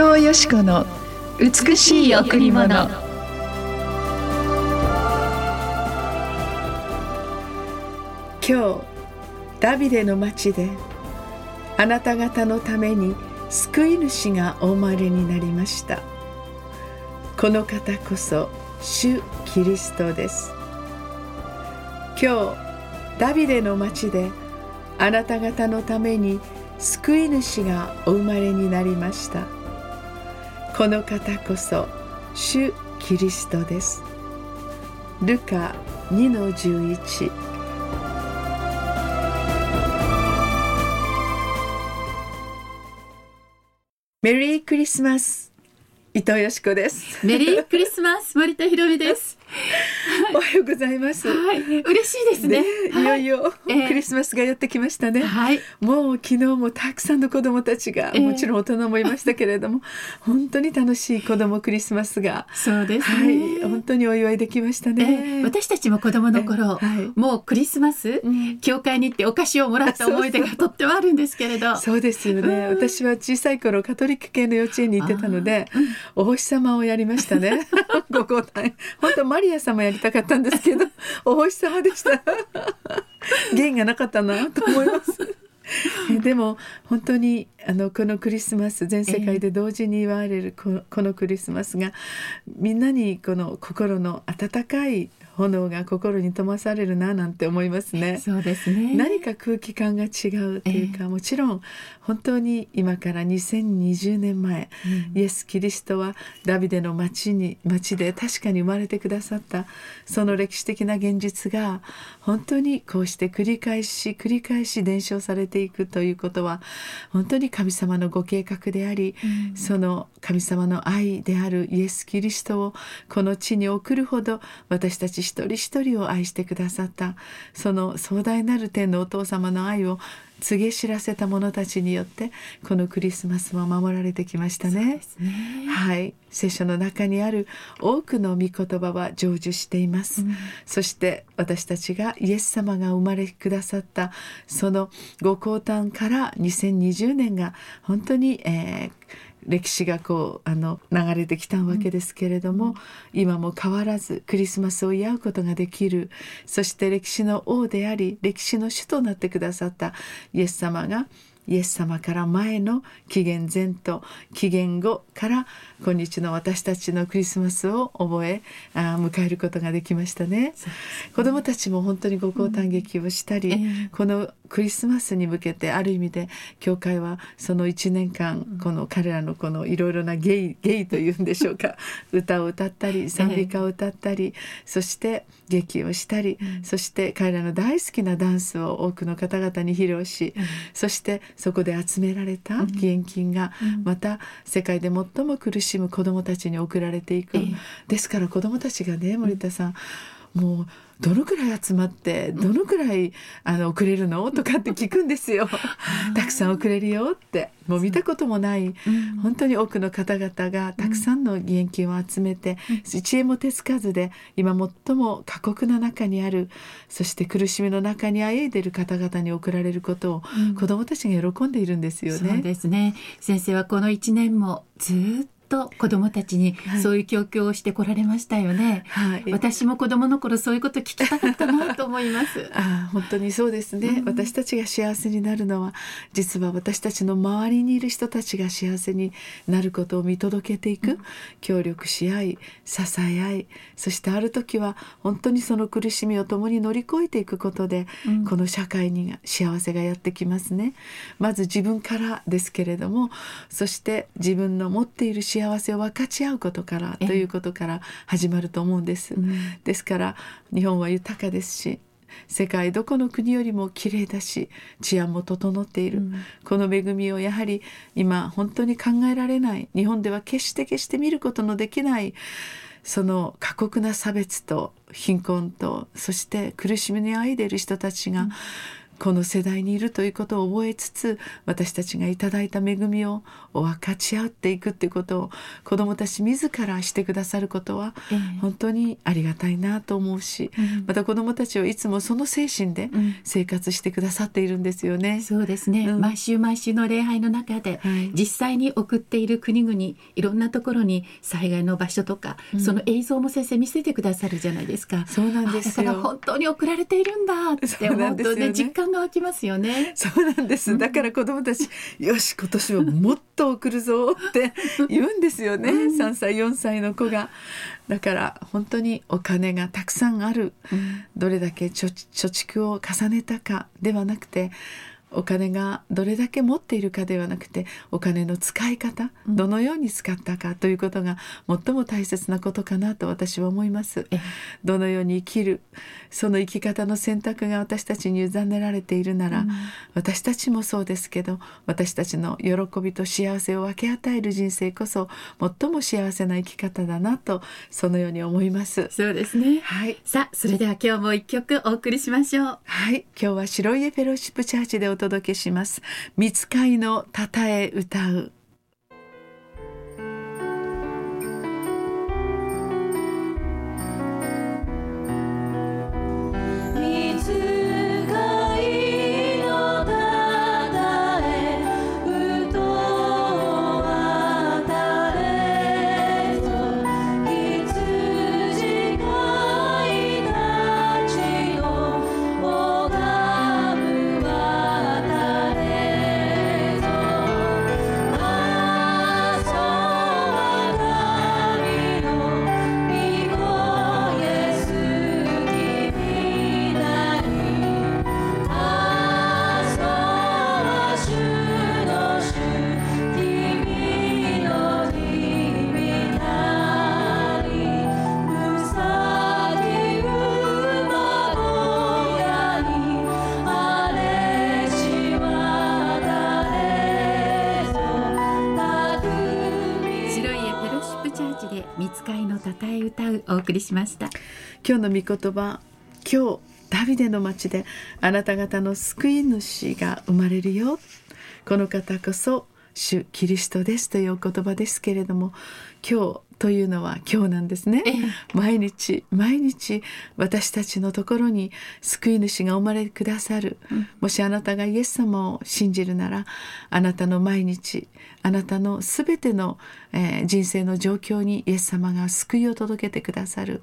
藤よし子の美しい贈り物。今日ダビデの町であなた方のために救い主がお生まれになりました。この方こそ主キリストです。今日ダビデの町であなた方のために救い主がお生まれになりました。この方こそ主キリストです。ルカ2の11メリークリスマス。伊藤よしこです。メリークリスマス森田博美です おはようございます。はい、嬉しいですね。ねいよいよ、えー、クリスマスがやってきましたね。はい、もう昨日もたくさんの子供たちが、えー、もちろん大人もいましたけれども、本当に楽しい子供クリスマスが、そうですね、はい、本当にお祝いできましたね。えー、私たちも子供の頃、はい、もうクリスマス、うん、教会に行ってお菓子をもらった思い出がとってもあるんですけれど。そうですよね。私は小さい頃カトリック系の幼稚園に行ってたので、お星様をやりましたね。ご交代。本当マリア様やりたかったんですけど お星様でした。弦がなかったなと思います。でも本当にあのこのクリスマス全世界で同時に祝われるこのこのクリスマスがみんなにこの心の温かい炎が心に灯されるななんて思いますね。そうですね。何か空気感が違うというか、えー、もちろん本当に今から2020年前、うん、イエス・キリストはダビデの町に町で確かに生まれてくださったその歴史的な現実が本当にこうして繰り返し繰り返し伝承されていくということは本当に神様のご計画であり、うん、その神様の愛であるイエス・キリストをこの地に送るほど私たち一人一人を愛してくださったその壮大なる天のお父様の愛を告げ知らせた者たちによってこのクリスマスも守られてきましたね。ね。はい。聖書の中にある多くの御言葉は成就しています、うん、そして私たちがイエス様が生まれくださったそのご降誕から2020年が本当に、えー、歴史がこうあの流れてきたわけですけれども、うん、今も変わらずクリスマスを祝うことができる。そして歴史の王であり歴史の主となってくださったイエス様がイエス様から前の紀元前と紀元後から今日の私たちのクリスマスを覚えあ迎えることができましたね。ね。子どもたちも本当にご交換劇をしたり、うん。えー、このクリスマスに向けてある意味で教会はその1年間この彼らのこのいろいろなゲイゲイというんでしょうか 歌を歌ったり賛美歌を歌ったり、そして劇をしたり、そして彼らの大好きなダンスを多くの方々に披露し、そしてそこで集められた義援金がまた世界で最も苦しむ子どもたちに送られていく、ですから子どもたちがね森田さんもうどのくらい集まってどのくらいあの送れるの？とかって聞くんですよ。たくさん送れるよって。もう見たこともない、本当に多くの方々がたくさんの義援金を集めて、1円も手つかずで今最も過酷な中にあるそして苦しみの中にあえいでいる方々に送られることを、子どもたちが喜んでいるんですよね。そうですね。先生はこの1年もずっと子どもたちにそういう教育をしてこられましたよね、はい、私も子どもの頃そういうこと聞きたかったなと思います。あ本当にそうですね、うん、私たちが幸せになるのは実は私たちの周りにいる人たちが幸せになることを見届けていく、うん、協力し合い支え合いそしてある時は本当にその苦しみを共に乗り越えていくことで、うん、この社会に幸せがやってきますね。まず自分からですけれどもそして自分の持っている幸幸せを分かち合うことからということから始まると思うんです。ですから日本は豊かですし世界どこの国よりも綺麗だし治安も整っている、うん、この恵みをやはり今本当に考えられない日本では決して決して見ることのできないその過酷な差別と貧困とそして苦しみにあいでいる人たちが、この世代にいるということを覚えつつ私たちがいただいた恵みを分かち合っていくっていうことを子どもたち自らしてくださることは本当にありがたいなと思うし、えー、また子どもたちはいつもその精神で生活してくださっているんですよね。うん、そうですね、うん、毎週毎週の礼拝の中で、実際に送っている国々いろんなところに災害の場所とか、うん、その映像も先生見せてくださるじゃないですか。そうなんですだから本当に送られているんだって思うとね、ね、実感が湧きますよね。そうなんです。だから子供たち、よし今年はもっと送るぞって 言うんですよね。3歳4歳の子が。だから本当にお金がたくさんある、どれだけ貯蓄を重ねたかではなくてお金がどれだけ持っているかではなくてお金の使い方、どのように使ったかということが最も大切なことかなと私は思います。どのように生きるその生き方の選択が私たちに委ねられているなら、うん、私たちもそうですけど私たちの喜びと幸せを分け与える人生こそ最も幸せな生き方だなとそのように思います。そうですね。はい。さあそれでは今日も一曲お送りしましょう。はい。今日は白家フェローシップチャーチでお届けします。見ついのたたえ歌う使いのたたえ歌う送りしました。今日の御言葉今日ダビデの町であなた方の救い主が生まれるよ。この方こそ主キリストですというお言葉ですけれども今日というのは今日なんですね、毎日毎日私たちのところに救い主が生まれくださる、うん、もしあなたがイエス様を信じるならあなたの毎日あなたのすべての、えー、人生の状況にイエス様が救いを届けてくださる。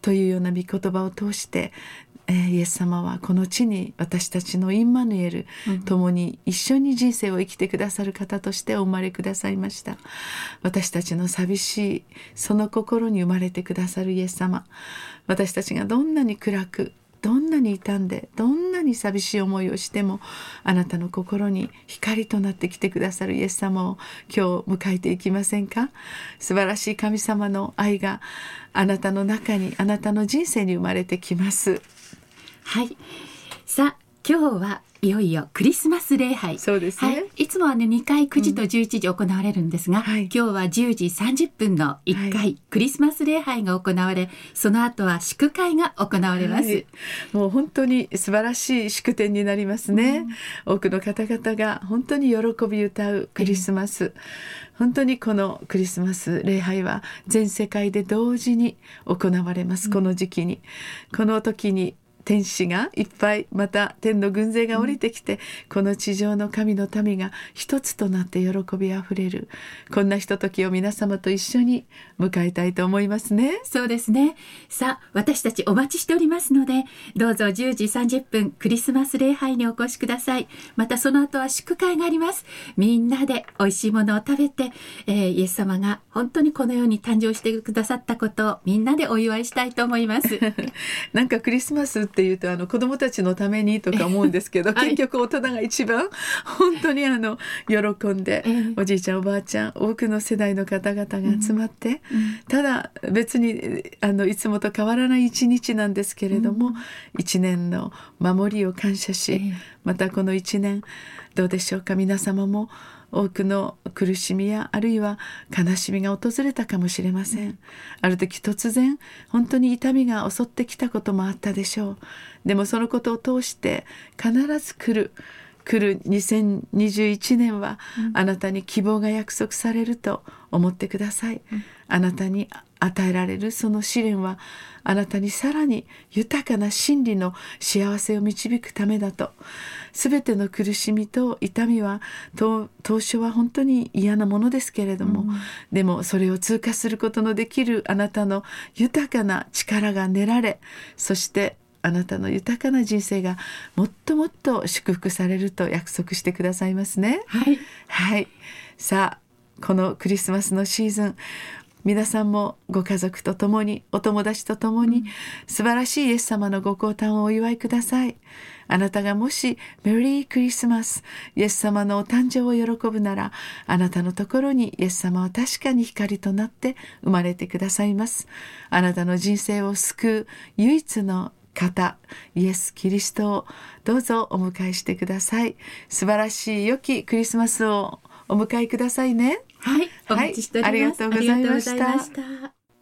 というような御言葉を通してえー、イエス様はこの地に私たちのインマヌエル、うん、共に一緒に人生を生きてくださる方としてお生まれくださいました。私たちの寂しいその心に生まれてくださるイエス様。私たちがどんなに暗くどんなに傷んでどんなに寂しい思いをしてもあなたの心に光となってきてくださるイエス様を今日迎えていきませんか？素晴らしい神様の愛があなたの中にあなたの人生に生まれてきます。はい。さあ今日はいよいよクリスマス礼拝。そうですね、はい、いつもはね2回9時と11時行われるんですが、うん。はい、今日は10時30分の1回、はい、クリスマス礼拝が行われその後は祝会が行われます、もう本当に素晴らしい祝典になりますね、うん、多くの方々が本当に喜び歌うクリスマス、本当にこのクリスマス礼拝は全世界で同時に行われます、この時期に。この時に天使がいっぱいまた天の軍勢が降りてきて、うん、この地上の神の民が一つとなって喜びあふれる。こんなひとときを皆様と一緒に迎えたいと思いますね。そうですね。さあ私たちお待ちしておりますのでどうぞ10時30分クリスマス礼拝にお越しください。またその後は祝会があります。みんなで美味しいものを食べて、えー、イエス様が本当にこのように誕生してくださったことをみんなでお祝いしたいと思います。なんかクリスマスっていうとあの子供たちのためにとか思うんですけど、はい、結局大人が一番 本当にあの喜んで、えー、おじいちゃんおばあちゃん多くの世代の方々が集まって、うん、ただ別にあのいつもと変わらない一日なんですけれども、うん、一年の守りを感謝し、えー、またこの一年どうでしょうか皆様も多くの苦しみやあるいは悲しみが訪れたかもしれません。ある時突然本当に痛みが襲ってきたこともあったでしょう。でもそのことを通して必ず来る来る2021年はあなたに希望が約束されると思ってください、あなたに与えられるその試練はあなたにさらに豊かな真理の幸せを導くためだと。全ての苦しみと痛みは当初は本当に嫌なものですけれども、うん、でもそれを通過することのできるあなたの豊かな力が練られそしてあなたの豊かな人生がもっともっと祝福されると約束してくださいますね。はい、はい、さあこのクリスマスのシーズン皆さんもご家族と共にお友達と共に素晴らしいイエス様のご降誕をお祝いください。あなたがもしメリークリスマスイエス様のお誕生を喜ぶならあなたのところにイエス様は確かに光となって生まれてくださいます。あなたの人生を救う唯一の方イエス・キリストをどうぞお迎えしてください。素晴らしい良きクリスマスをお迎えくださいね。はい、お待ちしております、はい、ありがとうございました